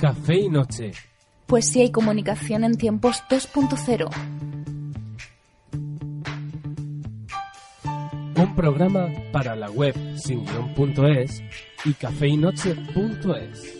Café y noche. Poesía y comunicación en tiempos 2.0. Un programa para la web sin-guión.es y cafeinoche.es.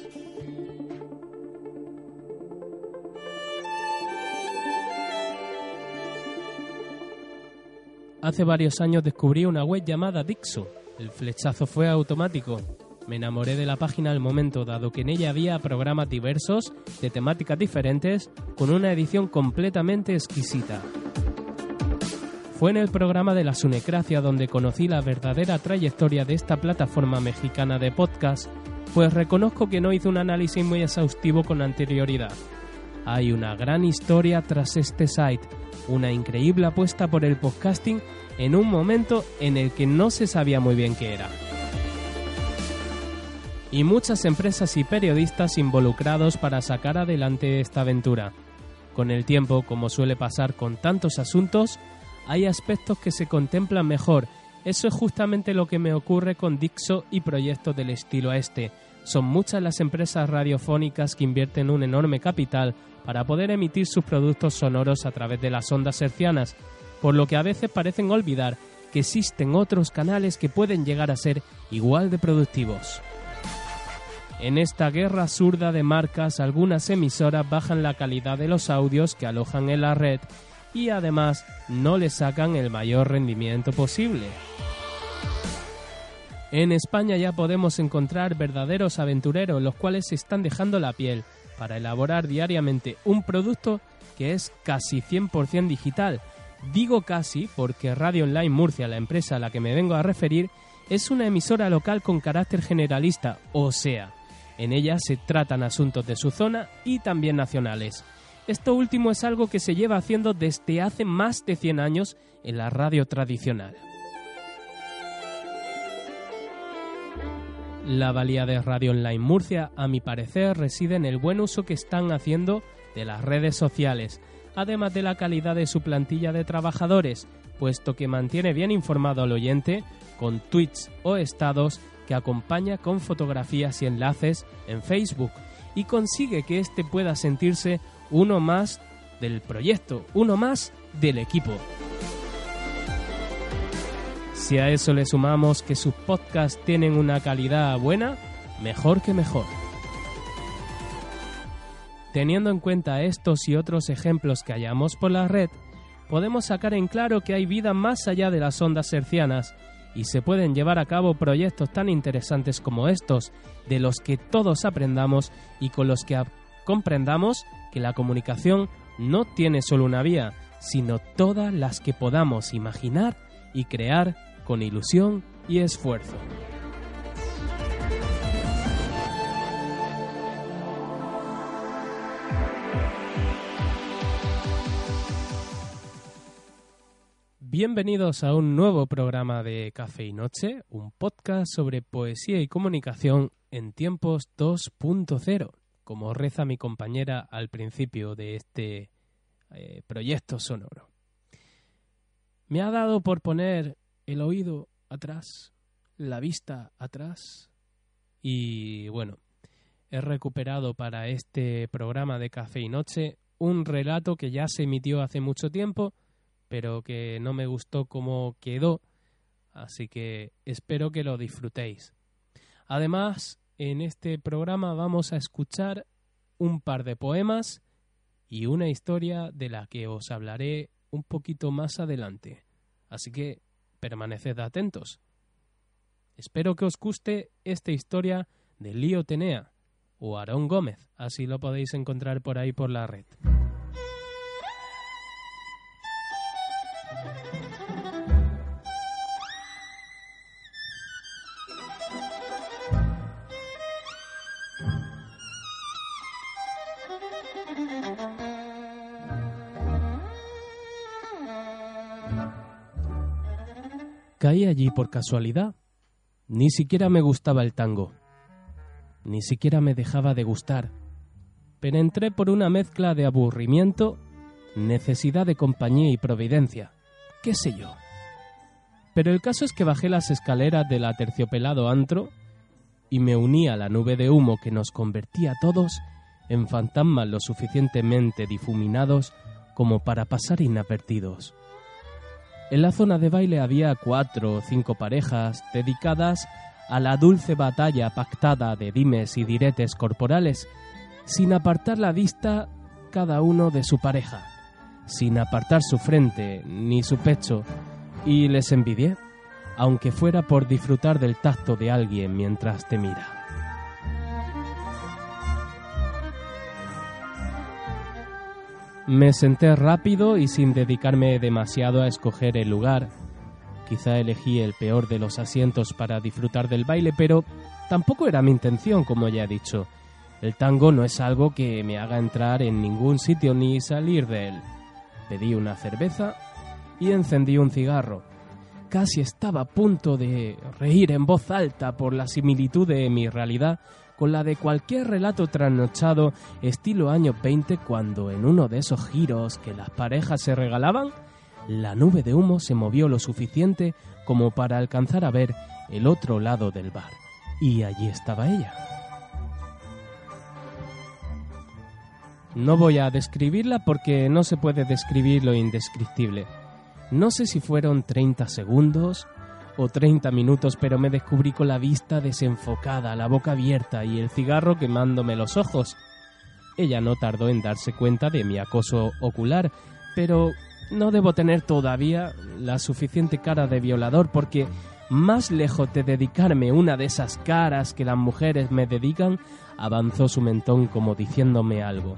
Hace varios años descubrí una web llamada Dixo. El flechazo fue automático. Me enamoré de la página al momento, dado que en ella había programas diversos, de temáticas diferentes, con una edición completamente exquisita. Fue en el programa de la Sunecracia donde conocí la verdadera trayectoria de esta plataforma mexicana de podcast, pues reconozco que no hice un análisis muy exhaustivo con anterioridad. Hay una gran historia tras este site, una increíble apuesta por el podcasting en un momento en el que no se sabía muy bien qué era. Y muchas empresas y periodistas involucrados para sacar adelante esta aventura. Con el tiempo, como suele pasar con tantos asuntos, hay aspectos que se contemplan mejor. Eso es justamente lo que me ocurre con Dixo y proyectos del estilo este. Son muchas las empresas radiofónicas que invierten un enorme capital para poder emitir sus productos sonoros a través de las ondas hercianas, por lo que a veces parecen olvidar que existen otros canales que pueden llegar a ser igual de productivos. En esta guerra absurda de marcas, algunas emisoras bajan la calidad de los audios que alojan en la red y además no le sacan el mayor rendimiento posible. En España ya podemos encontrar verdaderos aventureros los cuales se están dejando la piel para elaborar diariamente un producto que es casi 100% digital. Digo casi porque Radio Online Murcia, la empresa a la que me vengo a referir, es una emisora local con carácter generalista, o sea, en ella se tratan asuntos de su zona y también nacionales. Esto último es algo que se lleva haciendo desde hace más de 100 años en la radio tradicional. La valía de Radio Online Murcia, a mi parecer, reside en el buen uso que están haciendo de las redes sociales, además de la calidad de su plantilla de trabajadores, puesto que mantiene bien informado al oyente con tweets o estados que acompaña con fotografías y enlaces en Facebook y consigue que éste pueda sentirse uno más del proyecto, uno más del equipo. Si a eso le sumamos que sus podcasts tienen una calidad buena, mejor que mejor. Teniendo en cuenta estos y otros ejemplos que hallamos por la red, podemos sacar en claro que hay vida más allá de las ondas hercianas y se pueden llevar a cabo proyectos tan interesantes como estos, de los que todos aprendamos y con los que comprendamos que la comunicación no tiene solo una vía, sino todas las que podamos imaginar y crear con ilusión y esfuerzo. Bienvenidos a un nuevo programa de Café y Noche, un podcast sobre poesía y comunicación en tiempos 2.0, como reza mi compañera al principio de este eh, proyecto sonoro. Me ha dado por poner el oído atrás, la vista atrás y bueno, he recuperado para este programa de Café y Noche un relato que ya se emitió hace mucho tiempo, pero que no me gustó cómo quedó, así que espero que lo disfrutéis. Además, en este programa vamos a escuchar un par de poemas y una historia de la que os hablaré un poquito más adelante. Así que permaneced atentos. Espero que os guste esta historia de Lío Tenea o Aarón Gómez, así lo podéis encontrar por ahí por la red. Caí allí por casualidad. Ni siquiera me gustaba el tango. Ni siquiera me dejaba de gustar. Pero entré por una mezcla de aburrimiento, necesidad de compañía y providencia. ¿Qué sé yo? Pero el caso es que bajé las escaleras del aterciopelado antro y me uní a la nube de humo que nos convertía a todos en fantasmas lo suficientemente difuminados como para pasar inadvertidos. En la zona de baile había cuatro o cinco parejas dedicadas a la dulce batalla pactada de dimes y diretes corporales, sin apartar la vista cada uno de su pareja, sin apartar su frente ni su pecho, y les envidié, aunque fuera por disfrutar del tacto de alguien mientras te mira. Me senté rápido y sin dedicarme demasiado a escoger el lugar. Quizá elegí el peor de los asientos para disfrutar del baile, pero tampoco era mi intención, como ya he dicho. El tango no es algo que me haga entrar en ningún sitio ni salir de él. Pedí una cerveza y encendí un cigarro. Casi estaba a punto de reír en voz alta por la similitud de mi realidad con la de cualquier relato trasnochado estilo año 20 cuando en uno de esos giros que las parejas se regalaban, la nube de humo se movió lo suficiente como para alcanzar a ver el otro lado del bar. Y allí estaba ella. No voy a describirla porque no se puede describir lo indescriptible. No sé si fueron 30 segundos, o 30 minutos, pero me descubrí con la vista desenfocada, la boca abierta y el cigarro quemándome los ojos. Ella no tardó en darse cuenta de mi acoso ocular, pero no debo tener todavía la suficiente cara de violador porque más lejos de dedicarme una de esas caras que las mujeres me dedican, avanzó su mentón como diciéndome algo.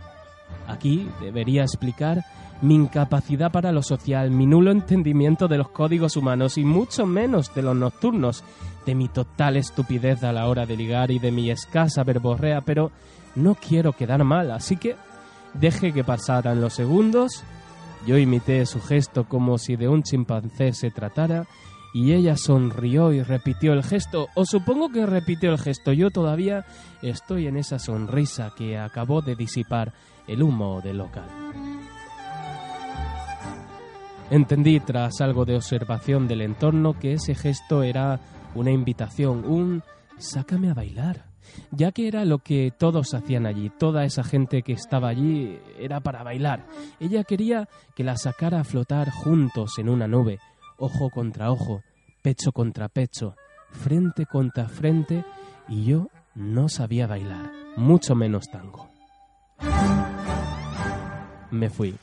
Aquí debería explicar mi incapacidad para lo social, mi nulo entendimiento de los códigos humanos y mucho menos de los nocturnos, de mi total estupidez a la hora de ligar y de mi escasa verborrea, pero no quiero quedar mal, así que dejé que pasaran los segundos, yo imité su gesto como si de un chimpancé se tratara, y ella sonrió y repitió el gesto, o supongo que repitió el gesto, yo todavía estoy en esa sonrisa que acabó de disipar el humo del local. Entendí tras algo de observación del entorno que ese gesto era una invitación, un sácame a bailar, ya que era lo que todos hacían allí, toda esa gente que estaba allí era para bailar. Ella quería que la sacara a flotar juntos en una nube, ojo contra ojo, pecho contra pecho, frente contra frente, y yo no sabía bailar, mucho menos tango. Me fui.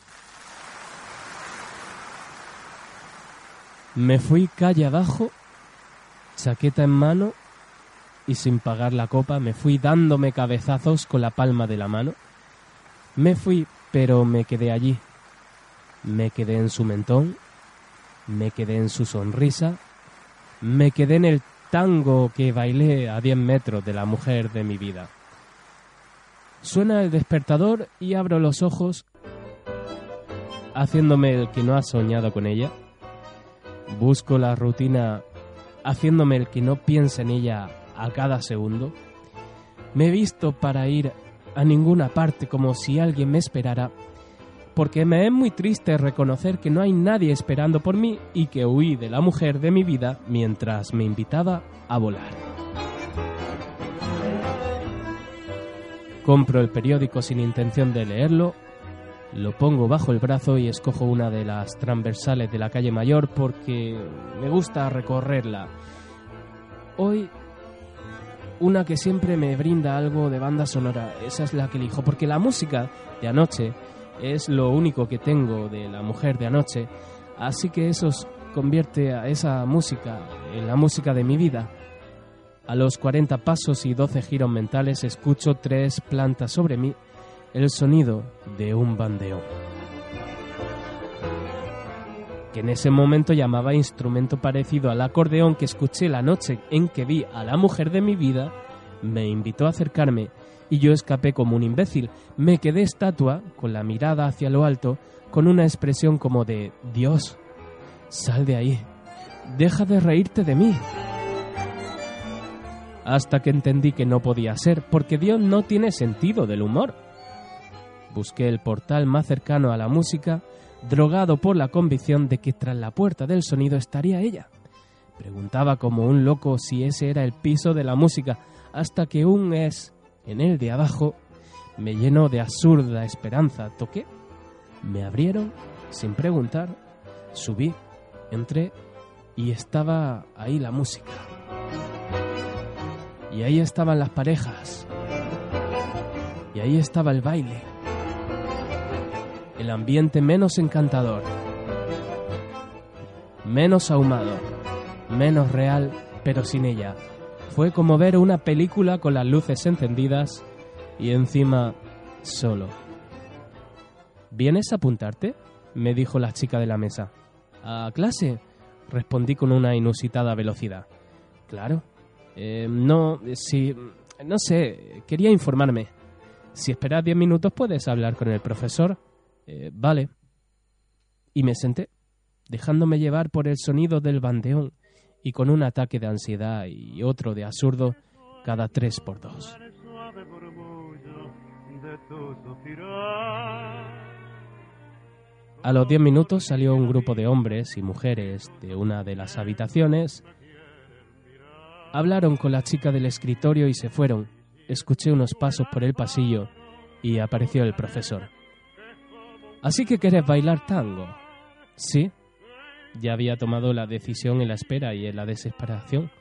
Me fui calle abajo, chaqueta en mano y sin pagar la copa me fui dándome cabezazos con la palma de la mano. Me fui, pero me quedé allí. Me quedé en su mentón, me quedé en su sonrisa, me quedé en el tango que bailé a diez metros de la mujer de mi vida. Suena el despertador y abro los ojos haciéndome el que no ha soñado con ella. Busco la rutina haciéndome el que no piensa en ella a cada segundo. Me he visto para ir a ninguna parte como si alguien me esperara, porque me es muy triste reconocer que no hay nadie esperando por mí y que huí de la mujer de mi vida mientras me invitaba a volar. Compro el periódico sin intención de leerlo lo pongo bajo el brazo y escojo una de las transversales de la calle mayor porque me gusta recorrerla. Hoy una que siempre me brinda algo de banda sonora, esa es la que elijo, porque la música de anoche es lo único que tengo de la mujer de anoche, así que eso convierte a esa música en la música de mi vida. A los 40 pasos y 12 giros mentales escucho tres plantas sobre mí el sonido de un bandeón, que en ese momento llamaba instrumento parecido al acordeón que escuché la noche en que vi a la mujer de mi vida, me invitó a acercarme y yo escapé como un imbécil. Me quedé estatua, con la mirada hacia lo alto, con una expresión como de Dios, sal de ahí, deja de reírte de mí. Hasta que entendí que no podía ser, porque Dios no tiene sentido del humor. Busqué el portal más cercano a la música, drogado por la convicción de que tras la puerta del sonido estaría ella. Preguntaba como un loco si ese era el piso de la música, hasta que un es, en el de abajo, me llenó de absurda esperanza. Toqué, me abrieron, sin preguntar, subí, entré y estaba ahí la música. Y ahí estaban las parejas. Y ahí estaba el baile. El ambiente menos encantador. Menos ahumado. Menos real, pero sin ella. Fue como ver una película con las luces encendidas y encima solo. ¿Vienes a apuntarte? me dijo la chica de la mesa. ¿A clase? respondí con una inusitada velocidad. Claro. Eh, no, si... No sé, quería informarme. Si esperas diez minutos puedes hablar con el profesor. Eh, vale. Y me senté, dejándome llevar por el sonido del bandeón y con un ataque de ansiedad y otro de absurdo cada tres por dos. A los diez minutos salió un grupo de hombres y mujeres de una de las habitaciones. Hablaron con la chica del escritorio y se fueron. Escuché unos pasos por el pasillo y apareció el profesor. ¿Así que quieres bailar tango? Sí. Ya había tomado la decisión en la espera y en la desesperación.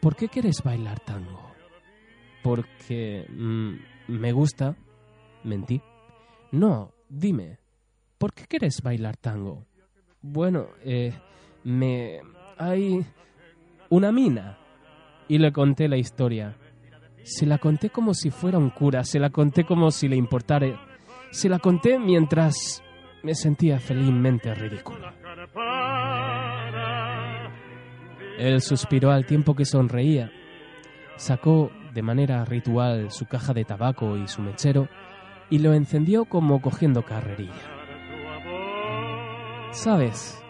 ¿Por qué quieres bailar tango? Porque mm, me gusta. Mentí. No, dime, ¿por qué quieres bailar tango? Bueno, eh, me... hay una mina. Y le conté la historia. Se la conté como si fuera un cura, se la conté como si le importara. Se la conté mientras me sentía felizmente ridículo. Él suspiró al tiempo que sonreía. Sacó de manera ritual su caja de tabaco y su mechero y lo encendió como cogiendo carrerilla. Sabes,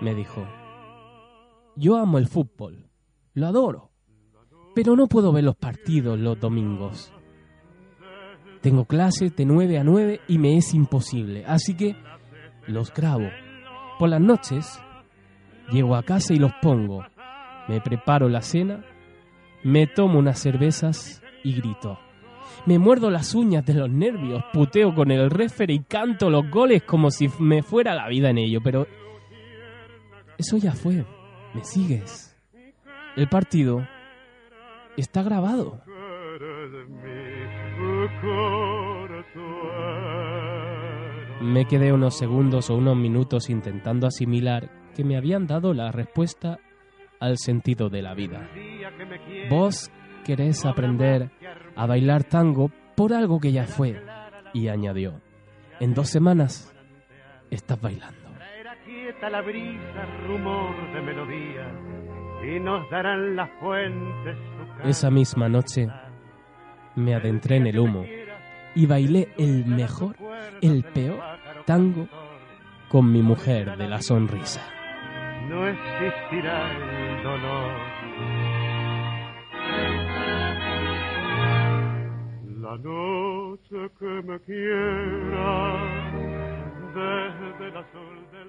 me dijo, yo amo el fútbol, lo adoro, pero no puedo ver los partidos los domingos. Tengo clases de 9 a 9 y me es imposible, así que los grabo. Por las noches llego a casa y los pongo. Me preparo la cena, me tomo unas cervezas y grito. Me muerdo las uñas de los nervios, puteo con el refer y canto los goles como si me fuera la vida en ello, pero eso ya fue. ¿Me sigues? El partido está grabado. Me quedé unos segundos o unos minutos intentando asimilar que me habían dado la respuesta al sentido de la vida. Vos querés aprender a bailar tango por algo que ya fue. Y añadió, en dos semanas estás bailando. la brisa, rumor de melodía, y nos darán las fuentes. Esa misma noche me adentré en el humo y bailé el mejor, el peor tango con mi mujer de la sonrisa. No existirá el dolor la noche que me quiera desde el azul del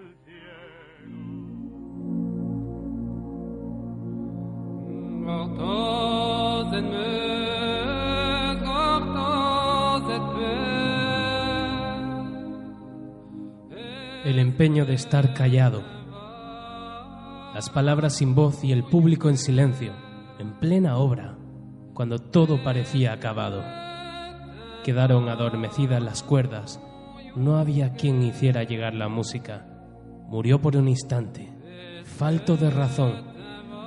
El empeño de estar callado, las palabras sin voz y el público en silencio, en plena obra, cuando todo parecía acabado. Quedaron adormecidas las cuerdas. No había quien hiciera llegar la música. Murió por un instante, falto de razón,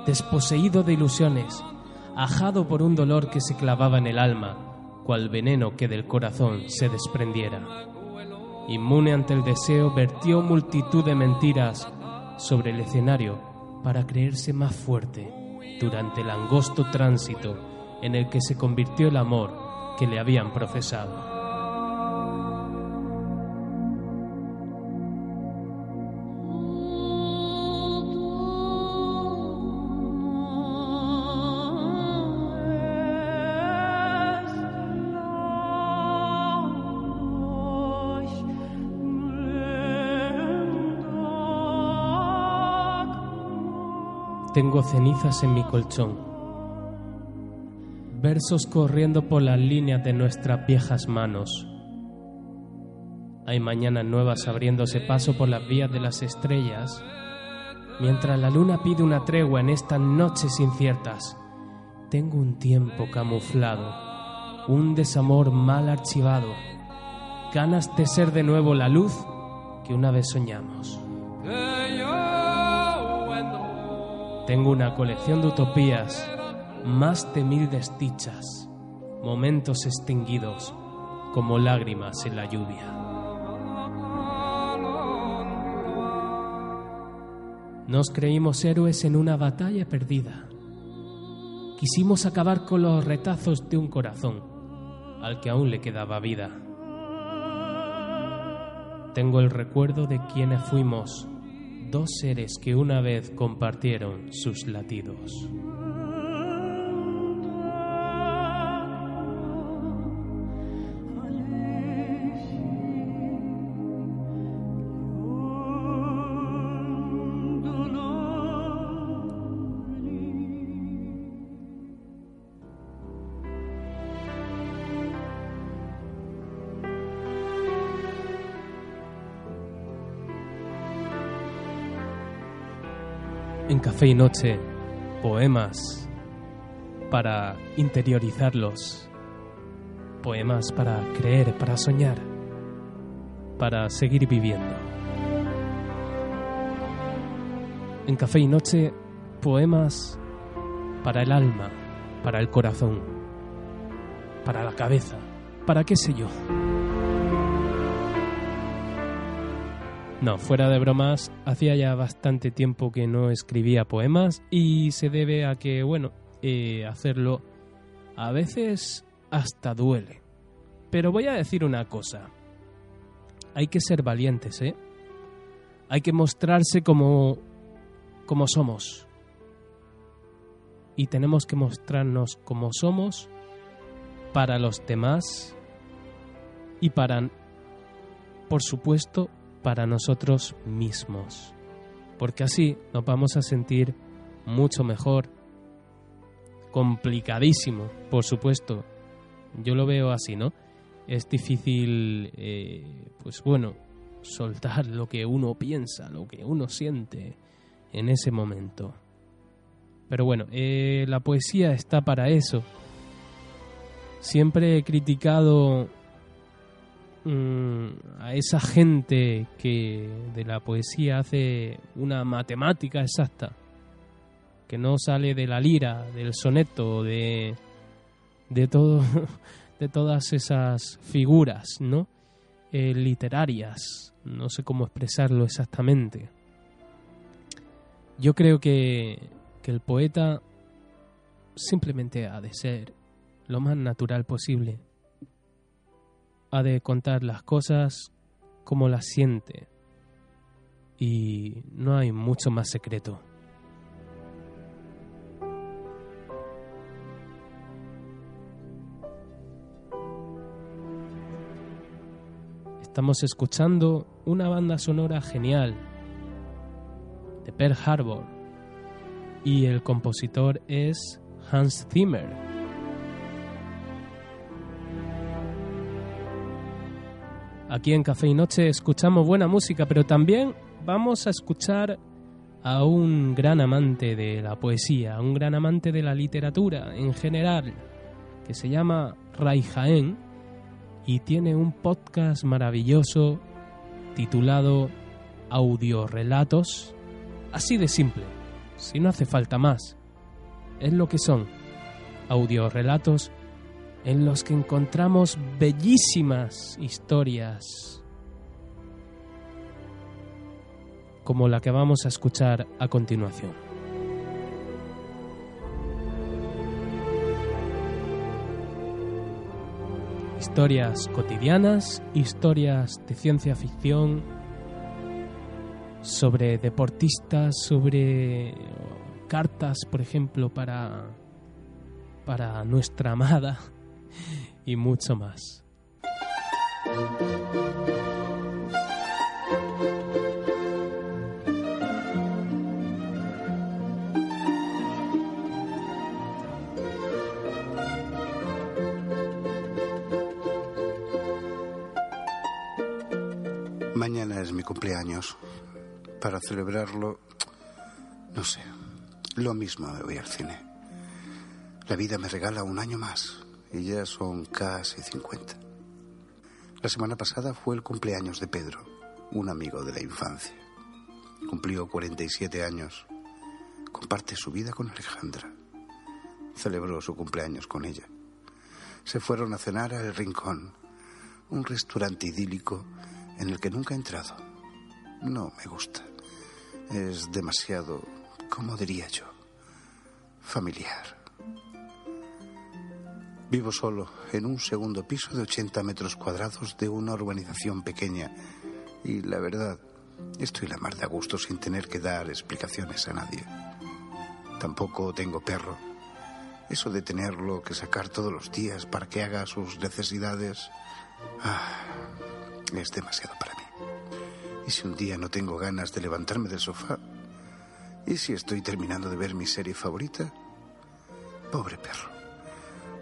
desposeído de ilusiones, ajado por un dolor que se clavaba en el alma, cual veneno que del corazón se desprendiera. Inmune ante el deseo, vertió multitud de mentiras sobre el escenario para creerse más fuerte durante el angosto tránsito en el que se convirtió el amor que le habían profesado. Tengo cenizas en mi colchón. Versos corriendo por las líneas de nuestras viejas manos. Hay mañanas nuevas abriéndose paso por las vías de las estrellas, mientras la luna pide una tregua en estas noches inciertas. Tengo un tiempo camuflado, un desamor mal archivado, ganas de ser de nuevo la luz que una vez soñamos. Tengo una colección de utopías, más de mil desdichas, momentos extinguidos como lágrimas en la lluvia. Nos creímos héroes en una batalla perdida. Quisimos acabar con los retazos de un corazón al que aún le quedaba vida. Tengo el recuerdo de quienes fuimos dos seres que una vez compartieron sus latidos. En Café y Noche poemas para interiorizarlos, poemas para creer, para soñar, para seguir viviendo. En Café y Noche poemas para el alma, para el corazón, para la cabeza, para qué sé yo. No, fuera de bromas, hacía ya bastante tiempo que no escribía poemas y se debe a que, bueno, eh, hacerlo a veces hasta duele. Pero voy a decir una cosa. Hay que ser valientes, ¿eh? Hay que mostrarse como, como somos. Y tenemos que mostrarnos como somos para los demás y para, por supuesto, para nosotros mismos, porque así nos vamos a sentir mucho mejor. Complicadísimo, por supuesto. Yo lo veo así, ¿no? Es difícil, eh, pues bueno, soltar lo que uno piensa, lo que uno siente en ese momento. Pero bueno, eh, la poesía está para eso. Siempre he criticado a esa gente que de la poesía hace una matemática exacta, que no sale de la lira, del soneto, de, de, todo, de todas esas figuras ¿no? Eh, literarias, no sé cómo expresarlo exactamente. Yo creo que, que el poeta simplemente ha de ser lo más natural posible ha de contar las cosas como las siente y no hay mucho más secreto. Estamos escuchando una banda sonora genial de Pearl Harbor y el compositor es Hans Zimmer. Aquí en Café y Noche escuchamos buena música, pero también vamos a escuchar a un gran amante de la poesía, un gran amante de la literatura en general, que se llama Ray Jaén y tiene un podcast maravilloso titulado Audiorelatos, así de simple, si no hace falta más. Es lo que son, audiorelatos en los que encontramos bellísimas historias como la que vamos a escuchar a continuación. Historias cotidianas, historias de ciencia ficción, sobre deportistas, sobre cartas, por ejemplo, para, para nuestra amada y mucho más. Mañana es mi cumpleaños. Para celebrarlo, no sé, lo mismo me voy al cine. La vida me regala un año más y ya son casi 50. La semana pasada fue el cumpleaños de Pedro, un amigo de la infancia. Cumplió 47 años. Comparte su vida con Alejandra. Celebró su cumpleaños con ella. Se fueron a cenar a El Rincón, un restaurante idílico en el que nunca he entrado. No me gusta. Es demasiado, ¿cómo diría yo? Familiar. Vivo solo en un segundo piso de 80 metros cuadrados de una urbanización pequeña y la verdad, estoy la mar de a gusto sin tener que dar explicaciones a nadie. Tampoco tengo perro. Eso de tenerlo que sacar todos los días para que haga sus necesidades ah, es demasiado para mí. ¿Y si un día no tengo ganas de levantarme del sofá? ¿Y si estoy terminando de ver mi serie favorita? Pobre perro.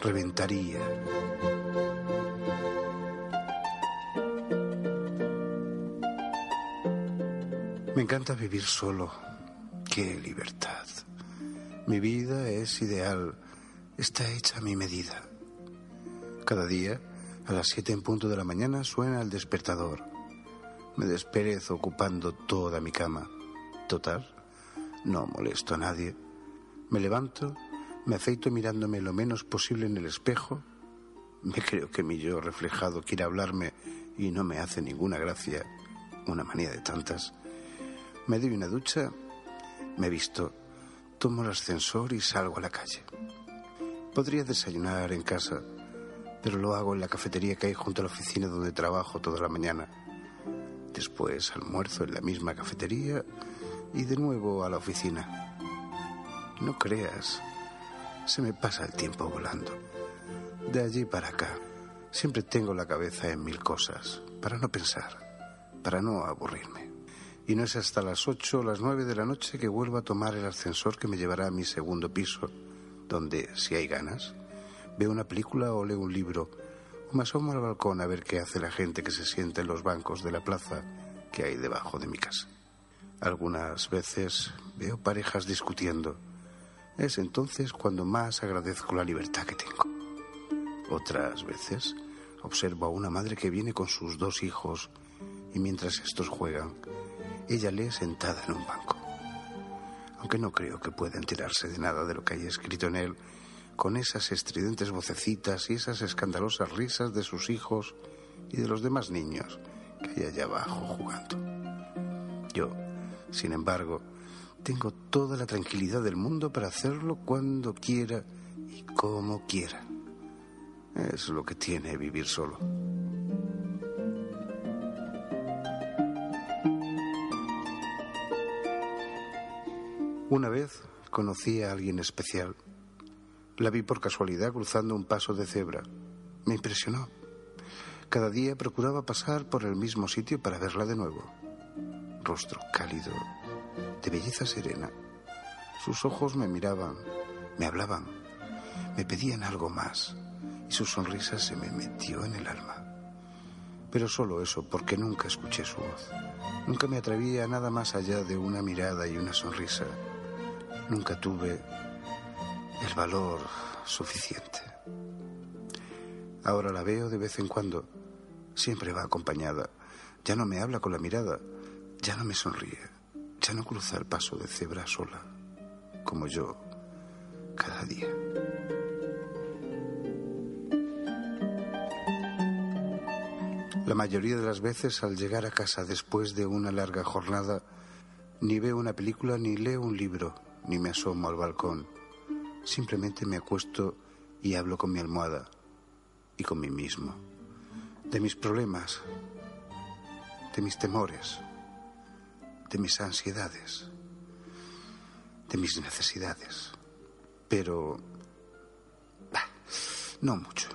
Reventaría. Me encanta vivir solo. Qué libertad. Mi vida es ideal. Está hecha a mi medida. Cada día, a las siete en punto de la mañana, suena el despertador. Me desperezo ocupando toda mi cama. Total, no molesto a nadie. Me levanto, me afeito mirándome lo menos posible en el espejo. Me creo que mi yo reflejado quiere hablarme y no me hace ninguna gracia, una manía de tantas. Me doy una ducha, me visto, tomo el ascensor y salgo a la calle. Podría desayunar en casa, pero lo hago en la cafetería que hay junto a la oficina donde trabajo toda la mañana. Después almuerzo en la misma cafetería y de nuevo a la oficina. No creas, se me pasa el tiempo volando. De allí para acá, siempre tengo la cabeza en mil cosas, para no pensar, para no aburrirme. Y no es hasta las ocho o las nueve de la noche que vuelvo a tomar el ascensor que me llevará a mi segundo piso, donde, si hay ganas, veo una película o leo un libro, o me asomo al balcón a ver qué hace la gente que se sienta en los bancos de la plaza que hay debajo de mi casa. Algunas veces veo parejas discutiendo. Es entonces cuando más agradezco la libertad que tengo. Otras veces observo a una madre que viene con sus dos hijos y mientras estos juegan, ella lee sentada en un banco. Aunque no creo que pueda enterarse de nada de lo que hay escrito en él, con esas estridentes vocecitas y esas escandalosas risas de sus hijos y de los demás niños que hay allá abajo jugando. Yo sin embargo, tengo toda la tranquilidad del mundo para hacerlo cuando quiera y como quiera. Es lo que tiene vivir solo. Una vez conocí a alguien especial. La vi por casualidad cruzando un paso de cebra. Me impresionó. Cada día procuraba pasar por el mismo sitio para verla de nuevo rostro cálido, de belleza serena. Sus ojos me miraban, me hablaban, me pedían algo más y su sonrisa se me metió en el alma. Pero solo eso, porque nunca escuché su voz. Nunca me atreví a nada más allá de una mirada y una sonrisa. Nunca tuve el valor suficiente. Ahora la veo de vez en cuando. Siempre va acompañada. Ya no me habla con la mirada, ya no me sonríe, ya no cruza el paso de cebra sola, como yo cada día. La mayoría de las veces al llegar a casa después de una larga jornada, ni veo una película, ni leo un libro, ni me asomo al balcón. Simplemente me acuesto y hablo con mi almohada y con mí mismo. De mis problemas, de mis temores, de mis ansiedades, de mis necesidades. Pero... no mucho.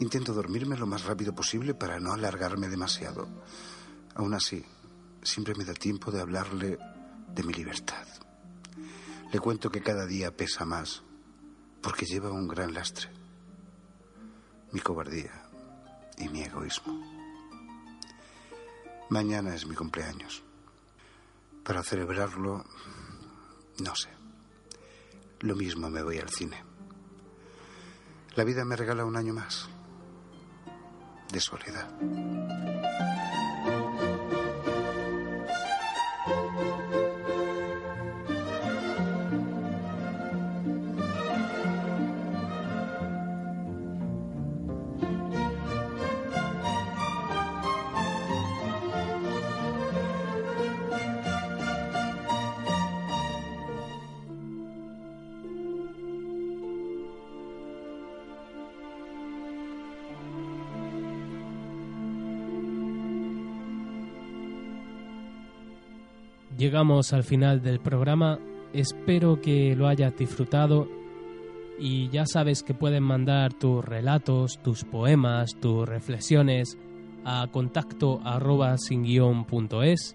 Intento dormirme lo más rápido posible para no alargarme demasiado. Aún así, siempre me da tiempo de hablarle de mi libertad. Le cuento que cada día pesa más, porque lleva un gran lastre. Mi cobardía y mi egoísmo. Mañana es mi cumpleaños. Para celebrarlo, no sé. Lo mismo me voy al cine. La vida me regala un año más de soledad. Llegamos al final del programa, espero que lo hayas disfrutado y ya sabes que pueden mandar tus relatos, tus poemas, tus reflexiones a contacto arroba sin guion. Puedes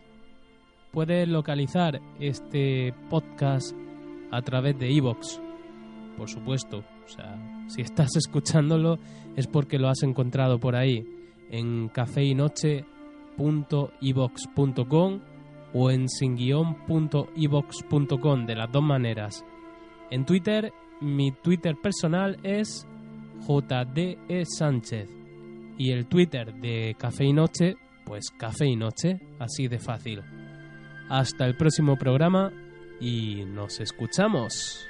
localizar este podcast a través de iVoox, por supuesto. O sea, si estás escuchándolo es porque lo has encontrado por ahí en cafeinoche.ivox.com o en singuion.ivox.com de las dos maneras. En Twitter, mi Twitter personal es JDE Sánchez y el Twitter de Café y Noche, pues Café y Noche, así de fácil. Hasta el próximo programa y nos escuchamos.